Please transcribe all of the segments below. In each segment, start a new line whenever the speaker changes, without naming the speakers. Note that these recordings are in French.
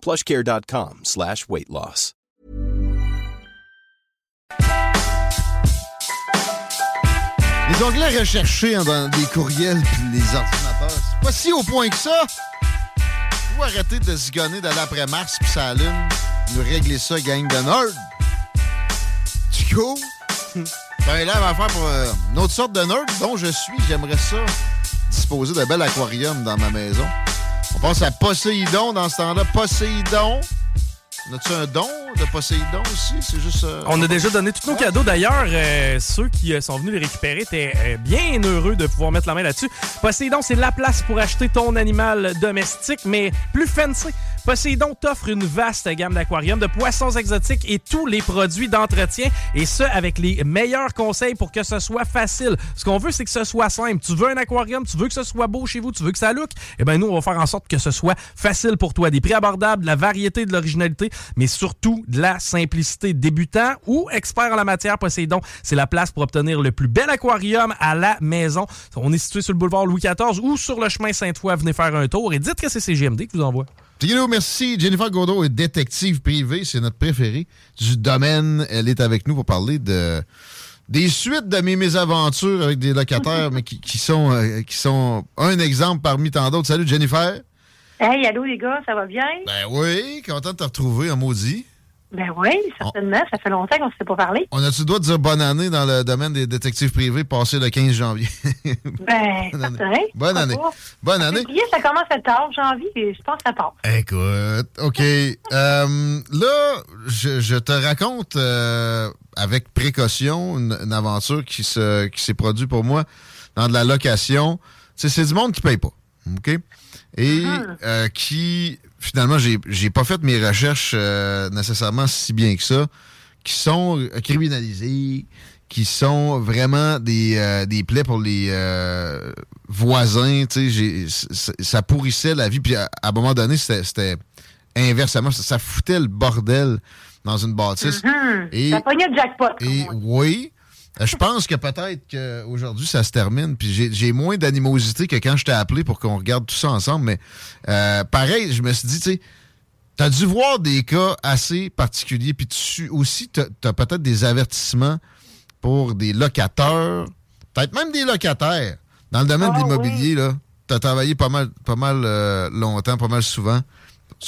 plushcare.com slash weight loss.
Les onglets recherchés hein, dans des courriels puis les ordinateurs, c'est pas si au point que ça. Faut arrêter de se gonner d'aller après Mars puis sa lune. Nous régler ça, gang de nerds. Du coup, ben là, on va faire pour euh, une autre sorte de nerd dont je suis. J'aimerais ça disposer d'un bel aquarium dans ma maison. On pense à Poséidon dans ce temps-là. Poséidon. As-tu un don de Poséidon aussi? C'est juste. euh,
On a déjà donné tous nos cadeaux. D'ailleurs, euh, ceux qui euh, sont venus les récupérer étaient bien heureux de pouvoir mettre la main là-dessus. Poséidon, c'est la place pour acheter ton animal domestique, mais plus fancy. Poséidon t'offre une vaste gamme d'aquariums, de poissons exotiques et tous les produits d'entretien, et ce, avec les meilleurs conseils pour que ce soit facile. Ce qu'on veut, c'est que ce soit simple. Tu veux un aquarium, tu veux que ce soit beau chez vous, tu veux que ça look, eh bien, nous, on va faire en sorte que ce soit facile pour toi. Des prix abordables, de la variété, de l'originalité, mais surtout de la simplicité. Débutant ou expert en la matière, Poséidon, c'est la place pour obtenir le plus bel aquarium à la maison. On est situé sur le boulevard Louis XIV ou sur le chemin Sainte-Foy. Venez faire un tour et dites que c'est CGMD qui vous envoie.
Tigilo, merci. Jennifer Godot est détective privée, c'est notre préférée du domaine. Elle est avec nous pour parler de des suites de mes mésaventures avec des locataires, mais qui, qui sont euh, qui sont un exemple parmi tant d'autres. Salut Jennifer.
Hey, allô les gars, ça va bien?
Ben oui, content de te retrouver, un maudit.
Ben oui, certainement. Ça fait longtemps qu'on ne s'est pas parlé.
On a-tu le droit de dire bonne année dans le domaine des détectives privés passé le 15 janvier?
Ben,
Bonne année. Bonne année. Bonne année.
Ça commence à tard, janvier, et je pense que ça.
Écoute, OK. Euh, là, je, je te raconte euh, avec précaution une, une aventure qui se qui s'est produite pour moi dans de la location. C'est du monde qui paye pas. OK? Et euh, qui, finalement, j'ai j'ai pas fait mes recherches euh, nécessairement si bien que ça, qui sont criminalisés, qui sont vraiment des, euh, des plaies pour les euh, voisins. Tu sais, j'ai- ça pourrissait la vie. Puis à, à un moment donné, c'était c'était inversement. Ça, ça foutait le bordel dans une bâtisse. Et-
Ça pognait le jackpot.
Et oui, je pense que peut-être qu'aujourd'hui, ça se termine. Puis j'ai- moins d'animosité que quand je t'ai appelé pour qu'on regarde tout ça ensemble. Mais euh, pareil, je me suis dit, tu sais, t'as dû voir des cas assez particuliers. Puis tu aussi, t'as as, peut-être des avertissements pour des locataires, peut-être même des locataires. Dans le domaine
Ah,
de l'immobilier, là, t'as travaillé pas mal, pas mal euh, longtemps, pas mal souvent.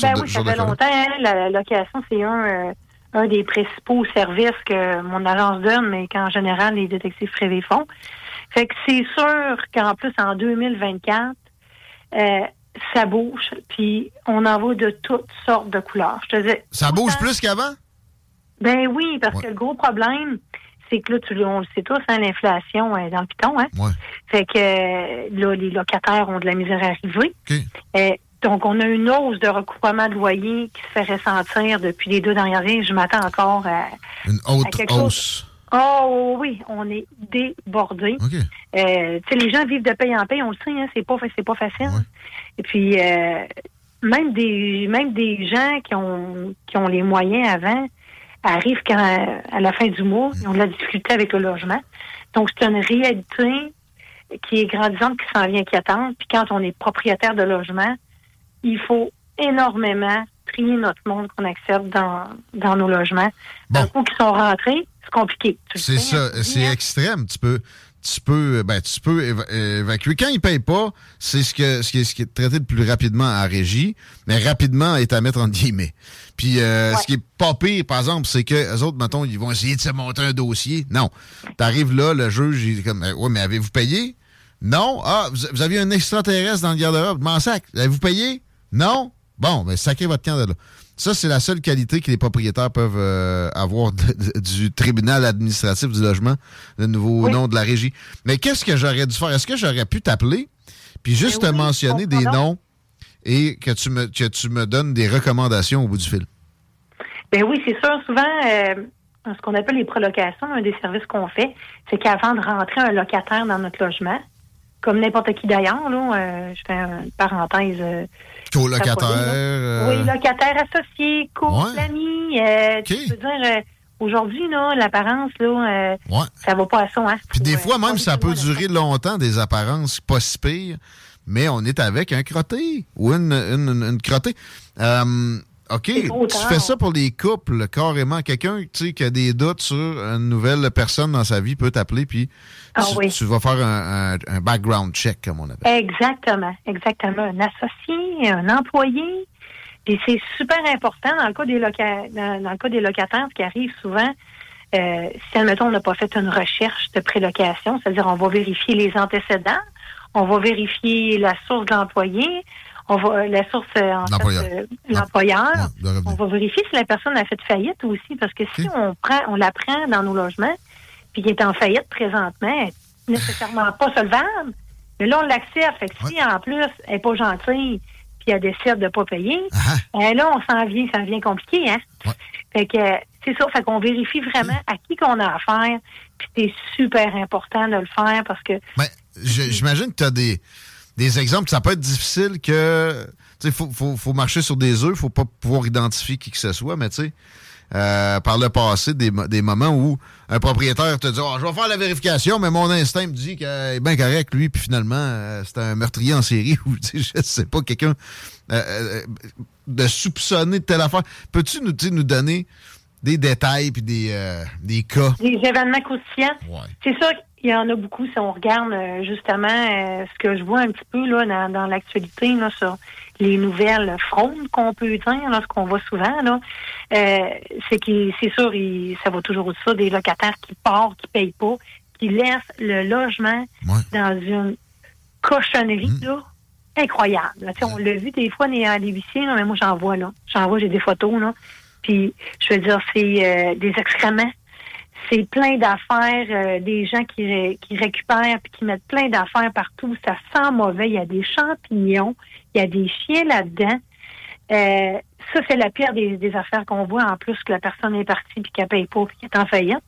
Ben oui, ça fait longtemps. hein. La location, c'est un, euh, un des principaux services que mon agence donne, mais qu'en général, les détectives privés font. Fait que c'est sûr qu'en plus, en 2024, euh, ça bouge, puis on en voit de toutes sortes de couleurs. Je te dis,
Ça bouge plus qu'avant?
Ben oui, parce
Ouais.
que le gros problème, c'est que là, tu, on le sait tous, hein, l'inflation est dans le piton. Hein?
Ouais.
Fait que euh, là, les locataires ont de la misère à arriver. Euh, donc, on a une hausse de recouvrement de loyer qui se fait ressentir depuis les deux dernières années. Je m'attends encore à...
Une
À
haute
quelque chose.
hausse.
Oh oui, on est débordé.
OK.
Euh, tu sais, les gens vivent de paye en paye, on le sait, hein, c'est pas, c'est pas facile.
Ouais.
Et puis, euh, même des même des gens qui ont qui ont les moyens avant arrivent quand, à la fin du mois, ils ont de la difficulté avec le logement. Donc, c'est une réalité qui est grandissante, qui s'en vient inquiétante. Puis quand on est propriétaire de logement, il faut énormément trier notre monde qu'on accepte dans, dans nos logements.
Bon.
Un coup qui sont rentrés, c'est compliqué.
C'est ça,
hein,
c'est
hein?
extrême. Tu peux, tu peux, ben, tu peux évacuer. Quand ils ne payent pas, c'est ce, que, ce, qui est, ce qui est traité le plus rapidement en régie, mais rapidement est à mettre en guillemets. Puis euh, ce qui est pas pire, par exemple, c'est que les autres, mettons, ils vont essayer de se monter un dossier. Non. Tu arrives là, le juge, il est comme Ouais, mais avez-vous payé? Non. Ah, vous, aviez un extraterrestre dans le garde-robe? M'en sac. Avez-vous payé? Non? Bon, ben sacrez votre camp de là. Ça, c'est la seule qualité que les propriétaires peuvent euh, avoir du tribunal administratif du logement, le nouveau nom de la régie. Mais qu'est-ce que j'aurais dû faire? Est-ce que j'aurais pu t'appeler puis juste ben te mentionner des noms et que tu me que tu me donnes des recommandations au bout du fil?
Ben oui, c'est sûr. Souvent, euh, ce qu'on appelle les prolocations, un des services qu'on fait, c'est qu'avant de rentrer un locataire dans notre logement, comme n'importe qui d'ailleurs, là, euh, je fais une parenthèse
Co-locataire. Euh,
oui, locataire associé, couple, ami. Euh, tu peux dire, euh, aujourd'hui, l'apparence, là, ça va pas à son. Hein,
Puis des fois, même, ça peut durer longtemps, des apparences pas si pires, mais on est avec un crotté ou une, une, une crottée. OK, tu fais ça pour les couples, carrément. Quelqu'un qui a des doutes sur une nouvelle personne dans sa vie peut t'appeler, puis ah tu, vas faire un, background check, comme on appelle.
Exactement, exactement. Un associé, un employé. Et c'est super important dans le cas des, dans, le cas des locataires, ce qui arrive souvent, euh, si, admettons, on n'a pas fait une recherche de prélocation, c'est-à-dire on va vérifier les antécédents, on va vérifier la source de l'employé, on va la source euh, en l'employeur. on va vérifier si la personne a fait faillite aussi, parce que si on prend, on la prend dans nos logements, puis qui est en faillite présentement, nécessairement pas solvable, mais là on l'accepte. Fait que si en plus elle n'est pas gentille, puis elle décide de pas payer, ah ben là on s'en vient, ça devient compliqué, hein. Fait que c'est ça, fait qu'on vérifie vraiment à qui qu'on a affaire, puis c'est super important de le faire parce que.
Ben, j'imagine que tu as des des exemples. Ça peut être difficile que. Tu sais, faut, faut, marcher sur des œufs, faut pas pouvoir identifier qui que ce soit, mais tu sais, euh, par le passé, des, moments où un propriétaire te dit oh, Je vais faire la vérification, mais mon instinct me dit qu'il est bien correct, lui, puis finalement, euh, c'est un meurtrier en série ou je sais pas, quelqu'un euh, de soupçonner de telle affaire. Peux-tu nous, nous donner des détails puis des, des cas?
Des événements croustillants. C'est ça il y en a beaucoup si on regarde euh, justement euh, ce que je vois un petit peu là dans, l'actualité là sur les nouvelles fraudes qu'on peut dire, là, ce qu'on voit souvent là, euh, c'est que c'est sûr, ça va toujours ça, des locataires qui partent, qui payent pas, qui laissent le logement dans une cochonnerie mmh. là, incroyable. on l'a vu des fois à huissiers, mais moi j'en vois là, j'en vois, j'ai des photos là, puis je veux dire c'est des excréments c'est plein d'affaires, euh, des gens qui, qui récupèrent puis qui mettent plein d'affaires partout. Ça sent mauvais. Il y a des champignons, il y a des chiens là-dedans. Euh, ça, c'est la pire des, affaires qu'on voit, en plus que la personne est partie puis qu'elle paye pas puis qu'elle est en faillite.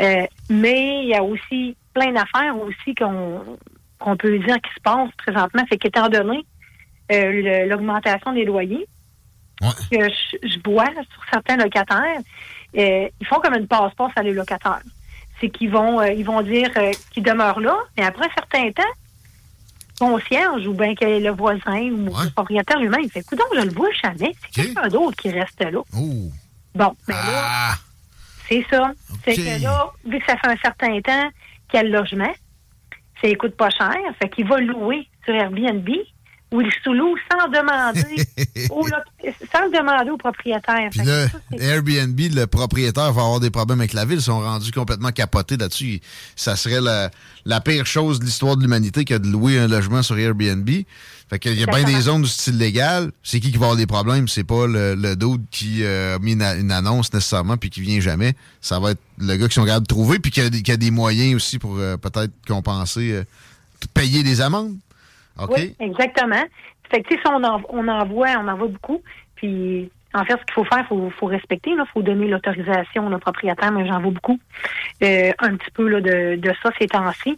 Euh, mais il y a aussi plein d'affaires aussi qu'on qu'on peut dire qui se passent présentement. C'est qu'étant donné l'augmentation des loyers que je, je vois sur certains locataires, euh, ils font comme une passe-passe à les locataires. C'est qu'ils vont, euh, ils vont dire euh, qu'ils demeurent là, mais après un certain temps, concierge ou bien que le voisin ou le propriétaire lui-même, il fait Écoute, je le vois jamais. C'est quelqu'un d'autre qui reste là. Bon, mais là, ah. c'est ça. C'est que là, vu que ça fait un certain temps qu'il y a le logement, ça coûte pas cher. Fait qu'il va louer sur Airbnb ou le sous sans demander au, sans demander au propriétaire.
Puis là, Airbnb, le propriétaire va avoir des problèmes avec la ville. Ils sont rendus complètement capotés là-dessus. Ça serait la, la pire chose de l'histoire de l'humanité que de louer un logement sur Airbnb. Fait qu'il y a bien des zones du style légal. C'est qui qui va avoir des problèmes? C'est pas le, le dude qui euh, a mis une, annonce nécessairement puis qui vient jamais. Ça va être le gars qui sont capables de trouver puis qui a, des moyens aussi pour euh, peut-être compenser, euh, payer des amendes.
Oui, exactement. Fait que, si on en, on en voit, on en voit beaucoup. Puis, en fait, ce qu'il faut faire, il faut, faut, respecter. Il faut donner l'autorisation au propriétaire, mais j'en vois beaucoup. Euh, un petit peu là, de, de ça ces temps-ci.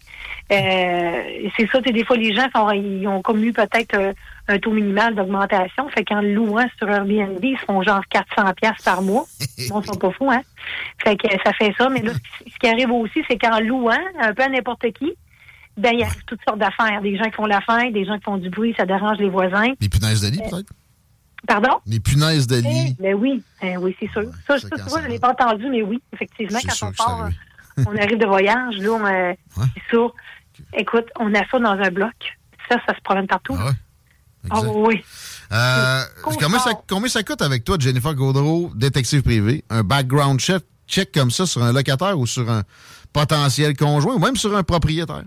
Euh, c'est ça, des fois, les gens sont, ils ont comme eu peut-être euh, un taux minimal d'augmentation. Fait qu'en louant sur Airbnb, ils font genre 400 pièces par mois. Bon, ils sont pas fous, hein? Fait que ça fait ça. Mais là, ce qui arrive aussi, c'est qu'en louant un peu à n'importe qui, ben, il y a toutes sortes d'affaires. Des gens qui font la faim, des gens qui font du bruit, ça dérange les voisins.
Les punaises de lit, euh, peut-être?
Pardon?
Les punaises de lit.
Eh, ben oui, eh oui, c'est sûr. Ça, ça tu vois, je ne l'ai pas entendu, mais oui, effectivement, quand on part on arrive de voyage, là, on, euh, c'est ça. Écoute, on a ça dans un bloc. Ça, ça se promène partout.
Ah ouais?
Ah
Exact.
oui.
Euh, combien, ça, combien ça coûte avec toi, Jennifer Gaudreau, détective privé, un background check, check comme ça sur un locataire ou sur un potentiel conjoint ou même sur un propriétaire?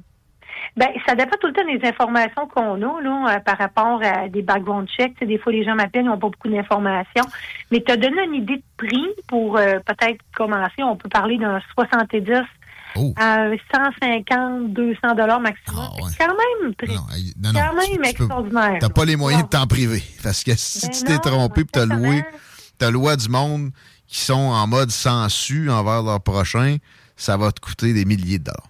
Ben, ça dépend tout le temps des informations qu'on a là, euh, par rapport à des background checks. Tu des fois, les gens m'appellent, ils n'ont pas beaucoup d'informations. Mais tu as donné une idée de prix pour euh, peut-être commencer. On peut parler d'un 70
Oh.
à 150, 200 dollars maximum.
Ah, ouais.
C'est quand même
Non, non, non,
quand
tu-
même
tu
extraordinaire.
T'as pas les moyens de t'en priver. Parce que si
Ben
tu t'es trompé et t'as loué, t'as loué du monde qui sont en mode sensu envers leur prochain, ça va te coûter des milliers de dollars.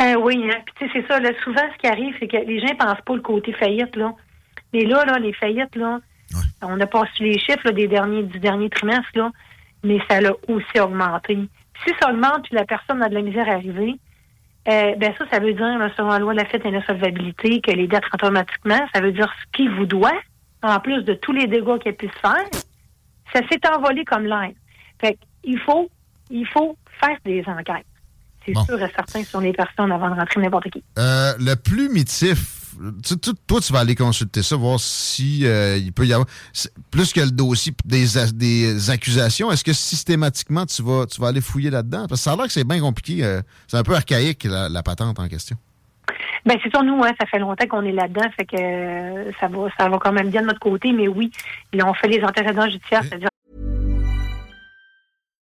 Euh, oui, hein. Puis, tu sais, c'est ça. Là, souvent, ce qui arrive, c'est que les gens pensent pas le côté faillite, là. Mais là, là, les faillites, là,
Ouais.
on n'a pas su les chiffres là, des derniers, du dernier trimestre, là, mais ça l'a aussi augmenté. Si ça augmente puis la personne a de la misère à arriver, euh, ben ça, ça veut dire, là, selon la loi de la fête et de la solvabilité, que les dettes rentrent automatiquement. Ça veut dire ce qu'il vous doit, en plus de tous les dégâts qu'il a pu se faire. Ça s'est envolé comme l'air. Fait il faut, il faut faire des enquêtes. C'est
Bon.
sûr et certain sur les personnes avant de rentrer n'importe qui.
Euh, le plumitif, tu, tu- toi, tu vas aller consulter ça, voir si euh, il peut y avoir. Plus que le dossier des, des accusations, est-ce que systématiquement tu vas, tu vas aller fouiller là-dedans? Parce que ça a l'air que c'est bien compliqué. euh, c'est un peu archaïque, la, la patente en question.
Ben c'est sûr, nous, hein, ça fait longtemps qu'on est là-dedans, fait que euh, ça va, ça va quand même bien de notre côté, mais oui, là, on fait les antécédents judiciaires, c'est-à-dire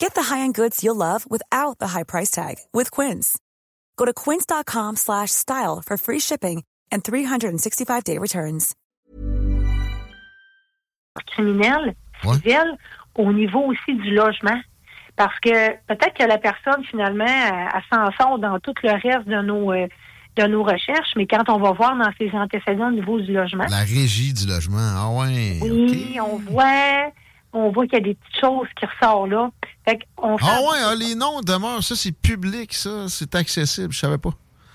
Get the high-end goods you'll love without the high price tag with Quince. Go to quince.com slash style for free shipping and 365-day returns.
criminel,
Ouais.
civil, au niveau aussi du logement. Parce que peut-être que la personne, finalement, elle, elle s'en sort dans tout le reste de nos, euh, de nos recherches, mais quand on va voir dans ses antécédents au niveau du logement,
La régie du logement. Ah ouais.
oui, on voit, on voit qu'il y a des petites choses qui ressortent là. Fait qu'on fait
Ah ouais, ah, les noms demeurent. Ça, c'est public, ça. C'est accessible. Je savais pas.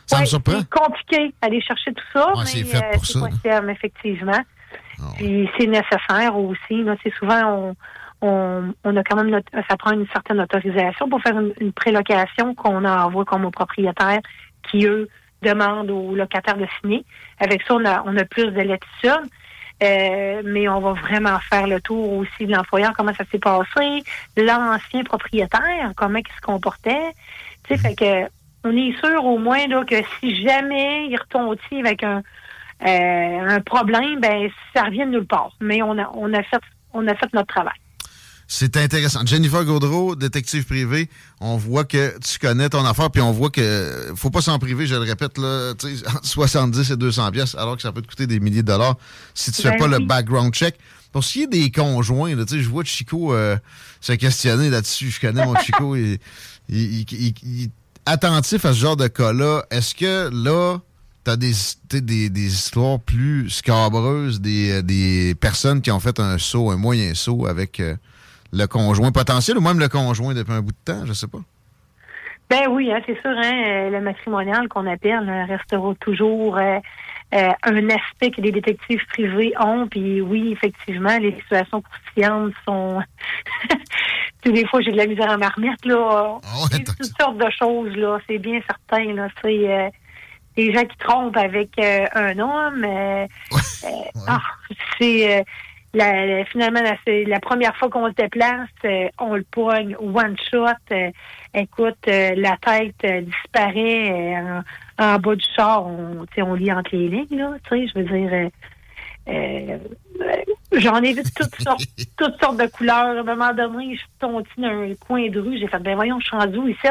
Ça me surprend.
C'est compliqué d'aller chercher tout ça,
Ouais,
mais
c'est fait pour ça,
possible, effectivement.
Ah.
Puis c'est nécessaire aussi. Là, C'est souvent, on, on, on a quand même, notre- ça prend une certaine autorisation pour faire une, une prélocation qu'on envoie comme aux propriétaires qui, eux, demandent aux locataires de signer. Avec ça, on a, on a plus de latitude. Euh, mais on va vraiment faire le tour aussi de l'employeur, comment ça s'est passé, l'ancien propriétaire, comment il se comportait. Tu sais, fait que on est sûr au moins là, que si jamais il retombe avec un, euh, un problème, ben ça revient de nulle part. Mais on a, on a fait on a fait notre travail.
C'est intéressant. Jennifer Gaudreau, détective privé, on voit que tu connais ton affaire, puis on voit que faut pas s'en priver, je le répète, là, tu sais, entre 70 et 200 pièces, alors que ça peut te coûter des milliers de dollars si tu fais
Ben
pas le background check. Pour ce qui est des conjoints, tu sais, je vois Chico euh, se questionner là-dessus. Je connais mon Chico, il, il- il- il- il est attentif à ce genre de cas-là. Est-ce que là, t'as des, des, des histoires plus scabreuses, des, euh, des personnes qui ont fait un saut, un moyen saut avec euh, le conjoint potentiel ou même le conjoint depuis un bout de temps, je sais pas.
Ben oui, hein, c'est sûr, hein, euh, le matrimonial qu'on appelle euh, restera toujours euh, euh, un aspect que les détectives privés ont. Puis oui, effectivement, les situations croustillantes sont. Tous les fois, j'ai de la misère à m'en remettre, là.
Ouais,
C'est toutes sortes de choses, là. C'est bien certain, là. C'est euh, des gens qui trompent avec un homme. ah, c'est. La- la- finalement, la, première fois qu'on se déplace, euh, on le poigne one shot. euh, écoute, euh, la tête disparaît en, en bas du char. On, on lit entre les lignes, là. Tu sais, je veux dire. J'en ai vu toutes sortes, toutes sortes de couleurs. À un moment donné, je suis tombée dans un coin de rue. J'ai fait, ben voyons, je suis rendu ici?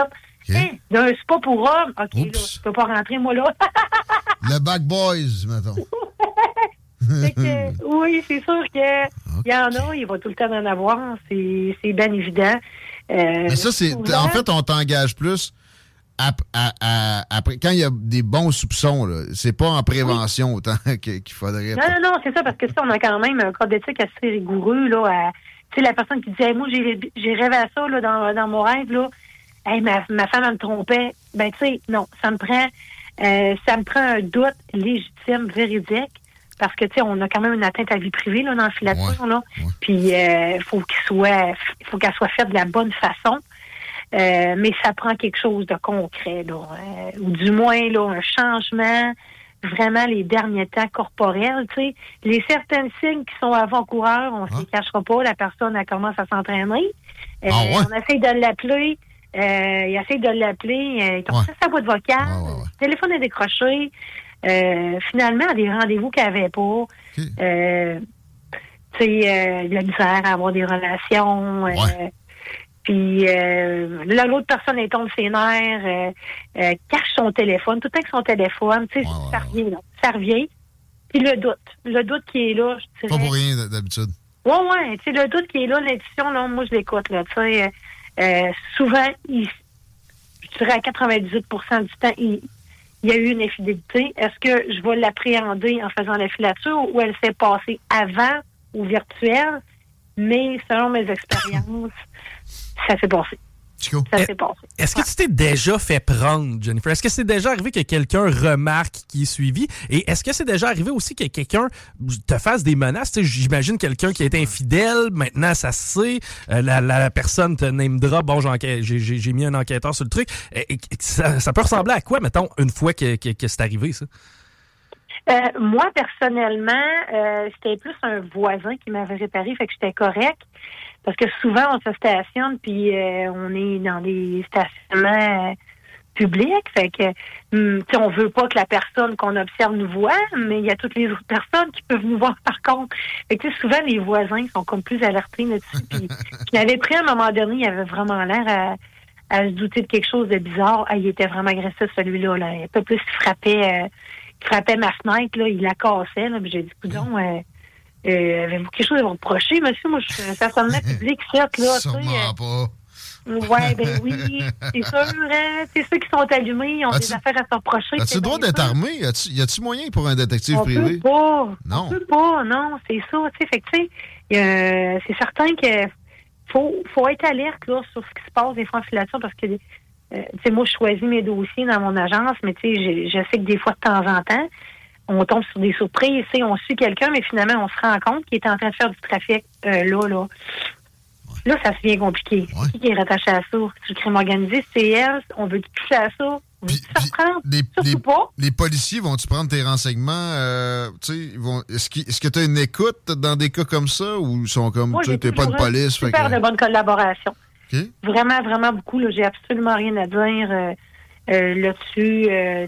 Hein, d'un spa pour hommes. OK, là, je peux pas rentrer, moi, là.
Le Back Boys, mettons.
Que, oui, c'est sûr qu'il il y en a, il va tout le temps en avoir. C'est bien évident. Euh,
Mais ça, c'est. En fait, on t'engage plus ap- à- à- après, quand il y a des bons soupçons. C'est pas en prévention autant qu'il faudrait.
Non, non, non, c'est ça, parce que ça, on a quand même un code d'éthique assez rigoureux, là. à- Tu sais, la personne qui dit, Hey, moi, j'ai j'ai rêvé à ça, là, dans, dans mon rêve, là. Hey, ma, ma femme, elle me trompait. Ben, tu sais, non, ça me prend, euh, ça me prend un doute légitime, véridique, parce que, tu sais, on a quand même une atteinte à la vie privée, là, dans le filature, là. Puis, euh, faut qu'il soit, faut qu'elle soit faite de la bonne façon. Euh, mais ça prend quelque chose de concret, là, euh, ou du moins là, un changement, vraiment les derniers temps corporels. Tu sais, les certains signes qui sont avant-coureurs, on ne se les cachera pas, la personne elle commence à s'entraîner. Euh,
Ah ouais?
On essaie de l'appeler, euh, il essaie de l'appeler, euh, il tombe sur sa boîte vocale, le téléphone est décroché. Euh, finalement, à des rendez-vous qu'elle n'avait pas. Euh, tu sais, euh, il a misère à avoir des relations. euh, puis euh, là, l'autre personne est tombée ses nerfs, euh, euh, cache son téléphone, tout le temps que son téléphone, tu sais, ça revient, là, ça revient. Puis le doute, le doute qui est là, je
Pas
dirais.
pour rien d'habitude.
Ouais, ouais, tu sais, le doute qui est là, l'intuition, là, moi, je l'écoute, là, tu sais. souvent, il, je dirais à 98% du temps, il, il y a eu une infidélité. Est-ce que je vais l'appréhender en faisant la filature ou elle s'est passée avant ou virtuelle? Mais selon mes expériences, ça s'est passé. Ça s'est passé.
Est-ce que tu t'es déjà fait prendre, Jennifer? Est-ce que c'est déjà arrivé que quelqu'un remarque qui est suivi? Et est-ce que c'est déjà arrivé aussi que quelqu'un te fasse des menaces? J'imagine quelqu'un qui est infidèle, maintenant ça se sait, euh, la, la personne te name drop, bon, j'ai mis un enquêteur sur le truc. Et- et ça, ça peut ressembler à quoi, mettons, une fois que, que- que c'est arrivé, ça?
Euh, moi, personnellement, euh, c'était plus un voisin qui m'avait réparé, fait que j'étais correct. Parce que souvent, on se stationne, puis euh, on est dans des stationnements euh, publics. Fait que, hum, tu sais, on veut pas que la personne qu'on observe nous voit, mais il y a toutes les autres personnes qui peuvent nous voir par contre. Fait que, souvent, les voisins sont comme plus alertés là-dessus. Puis, je l'avais pris à un moment donné, il avait vraiment l'air à, à se douter de quelque chose de bizarre. Ah, il était vraiment agressif, celui-là. Là. Un peu plus, il frappait... euh, il frappait ma fenêtre, là, il la cassait. Là, puis j'ai dit, coudon, euh, euh, avez-vous quelque chose à vous reprocher, monsieur? Moi, je suis un stationnement public, certes, là.
Sûrement pas.
euh, Ouais, ben oui, c'est sûr, hein. C'est ceux qui sont allumés, ils ont des affaires à se reprocher.
As-tu le droit d'être armé? Y a-tu- moyen pour un détective
On
privé?
peut pas.
Non.
On peut pas, non, c'est ça, tu sais. Fait que, tu sais, a- c'est certain que faut, faut être alerte, là, sur ce qui se passe des fois en filature parce que, euh, tu sais, moi, je choisis mes dossiers dans mon agence, mais, tu sais, je, je sais que des fois, de temps en temps, on tombe sur des surprises, tu sais, on suit quelqu'un, mais finalement, on se rend compte qu'il est en train de faire du trafic, euh, là, là. Là, ça devient compliqué. Qui qui est rattaché à ça? C'est le crime organisé, c'est elle, on veut toucher à ça? On veut se reprendre?
Les, les-
pas.
les policiers vont-tu prendre tes renseignements? euh, vont- Est-ce que tu as une écoute dans des cas comme ça ou ils sont comme, tu t'es pas de police?
Super
que-
de bonne collaboration. Vraiment, vraiment beaucoup. Là, j'ai absolument rien à dire euh, euh, là-dessus. Euh,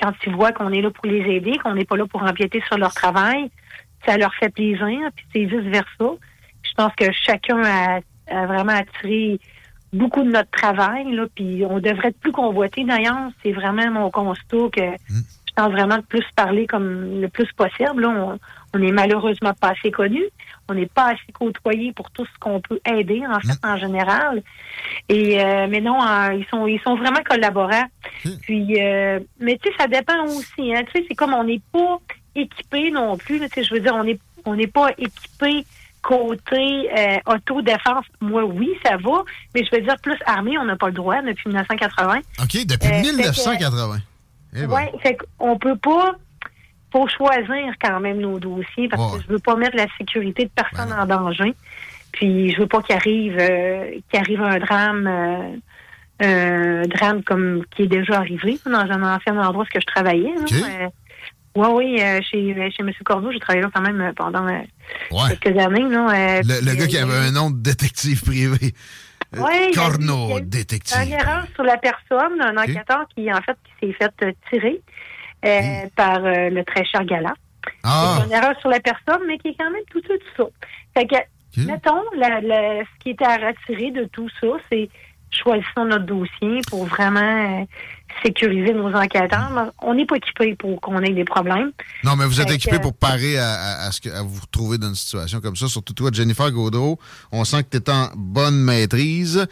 quand ils voient qu'on est là pour les aider, qu'on n'est pas là pour empiéter sur leur travail, ça leur fait plaisir. Puis c'est vice versa. Je pense que chacun a, a vraiment attiré beaucoup de notre travail. Là, puis on devrait être plus convoité. D'ailleurs, c'est vraiment mon constat que je tente vraiment de plus parler comme le plus possible. Là, on, on est malheureusement pas assez connus. On n'est pas assez côtoyés pour tout ce qu'on peut aider, en fait, en général. Et euh, mais non, euh, ils sont ils sont vraiment collaborants. Puis euh, mais tu sais, ça dépend aussi. Hein, tu sais, c'est comme on n'est pas équipé non plus. Tu sais, je veux dire, on est on n'est pas équipé côté euh, autodéfense. Moi, oui, ça va, mais je veux dire plus armé, on n'a pas le droit depuis 1980.
OK, depuis
Euh, fait que-
1980. Eh ben.
Ouais, fait qu'on peut pas. Faut choisir quand même nos dossiers parce
Ouais.
que je veux pas mettre la sécurité de personne en danger. Puis je veux pas qu'il arrive euh, qu'il arrive un drame euh, drame comme qui est déjà arrivé dans un ancien endroit où je travaillais.
OK.
Euh, ouais, oui, euh, chez, chez M. Cordeau, j'ai travaillé là quand même pendant euh,
Ouais.
quelques années. Euh,
Le, gars qui avait un nom de détective privé. Euh,
Ouais,
Corneau, détective.
Une erreur sur la personne, un enquêteur qui, en fait, qui s'est fait euh, tirer euh, par euh, le très cher Gala.
Ah.
C'est une erreur sur la personne, mais qui est quand même tout ça, tout ça. Fait que, mettons, la- la- ce qui était à retirer de tout ça, c'est choisissons notre dossier pour vraiment sécuriser nos enquêteurs. Mais On n'est pas équipé pour qu'on ait des problèmes.
Non, mais vous êtes équipé pour parer à, à- à ce que, à vous retrouver dans une situation comme ça. Surtout toi, Jennifer Gaudreau. On sent que tu es en bonne maîtrise.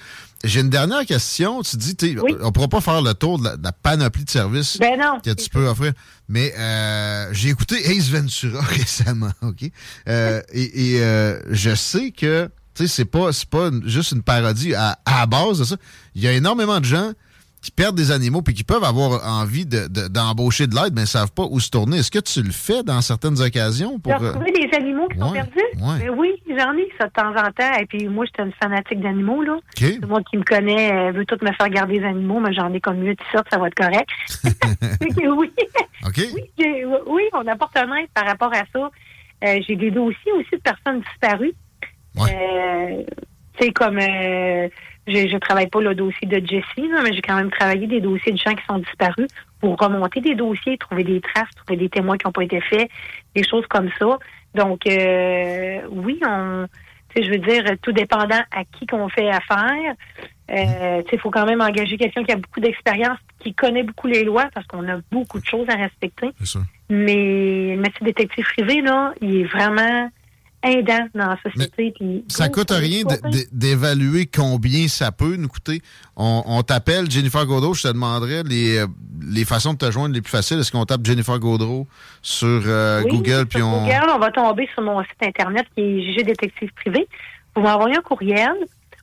J'ai une dernière question. Tu dis, on ne pourra pas faire le tour de la, de la panoplie de services
Ben non,
que tu peux offrir. Mais euh, j'ai écouté Ace Ventura récemment, OK? Euh, et et, euh, je sais que tu sais, c'est pas, juste une parodie à, à la base de ça. Il y a énormément de gens qui perdent des animaux puis qui peuvent avoir envie de- de- d'embaucher de, l'aide, mais ne savent pas où se tourner. Est-ce que tu le fais dans certaines occasions? pour
De
euh,
retrouver des animaux qui sont perdus?
ouais.
Ben oui, j'en ai ça de temps en temps. Et puis moi, j'étais une fanatique d'animaux, là. Tout le monde qui me connaît veut tout me faire garder les animaux, mais j'en ai comme mieux de sorte, ça va être correct. Oui. Oui, on apporte un aide par rapport à ça. Euh, j'ai des dossiers aussi de personnes disparues. Euh, tu sais, comme euh, je, je travaille pas le dossier de Jessie, là, mais j'ai quand même travaillé des dossiers de gens qui sont disparus pour remonter des dossiers, trouver des traces, trouver des témoins qui n'ont pas été faits, des choses comme ça. Donc, euh, oui, on, je veux dire, tout dépendant à qui qu'on fait affaire. Euh, tu sais, il faut quand même engager quelqu'un qui a beaucoup d'expérience, qui connaît beaucoup les lois, parce qu'on a beaucoup de choses à respecter. Mais le métier de détective privé, là, il est vraiment aidant dans la société. puis-
Ça coûte rien d'évaluer combien ça peut nous coûter. On, on t'appelle Jennifer Gaudreau, je te demanderais les, euh, les façons de te joindre les plus faciles. Est-ce qu'on tape Jennifer Gaudreau sur euh,
Oui,
Google
sur
puis on.
Google, on va tomber sur mon site Internet qui est JG Détective Privé. Vous m'envoyez un courriel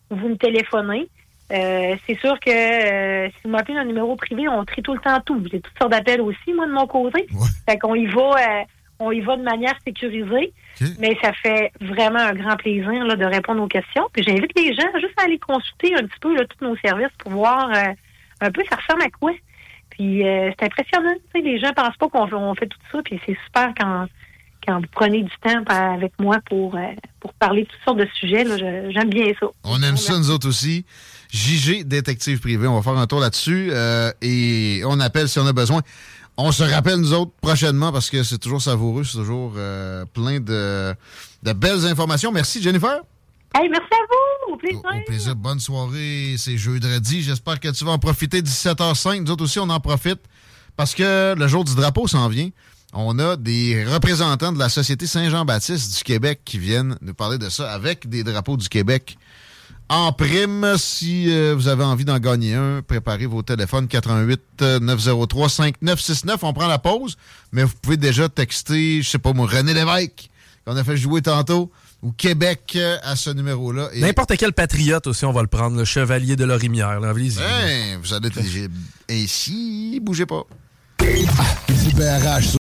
ou vous me téléphonez. Euh, c'est sûr que euh, si vous m'appelez un numéro privé, on trie tout le temps tout. J'ai toutes sortes d'appels aussi, moi, de mon côté. Fait qu'on y va, euh, on y va de manière sécurisée. Mais ça fait vraiment un grand plaisir là, de répondre aux questions. Puis j'invite les gens juste à aller consulter un petit peu là, tous nos services pour voir euh, un peu ça ressemble à quoi. Puis euh, c'est impressionnant. Les gens pensent pas qu'on fait, tout ça. Puis c'est super quand, quand vous prenez du temps avec moi pour, euh, pour parler de toutes sortes de sujets. J'aime bien ça.
On aime ça, nous autres aussi. JG Détective Privé. On va faire un tour là-dessus euh, et on appelle si on a besoin. On se rappelle, nous autres, prochainement parce que c'est toujours savoureux, c'est toujours euh, plein de, de belles informations. Merci, Jennifer.
Hey, merci à vous. Au plaisir.
Au plaisir. Bonne soirée. C'est jeudi. J'espère que tu vas en profiter. 17h05. Nous autres aussi, on en profite parce que le jour du drapeau s'en vient. On a des représentants de la Société Saint-Jean-Baptiste du Québec qui viennent nous parler de ça avec des drapeaux du Québec en prime. Si euh, vous avez envie d'en gagner un, préparez vos téléphones 88 euh, 903 5969. On prend la pause, mais vous pouvez déjà texter, je sais pas moi, René Lévesque, qu'on a fait jouer tantôt, ou Québec euh, à ce numéro-là. Et-
N'importe quel patriote aussi, on va le prendre, le chevalier de Lorimière.
Hein, vous allez être éligible. Ainsi, bougez pas.
BRH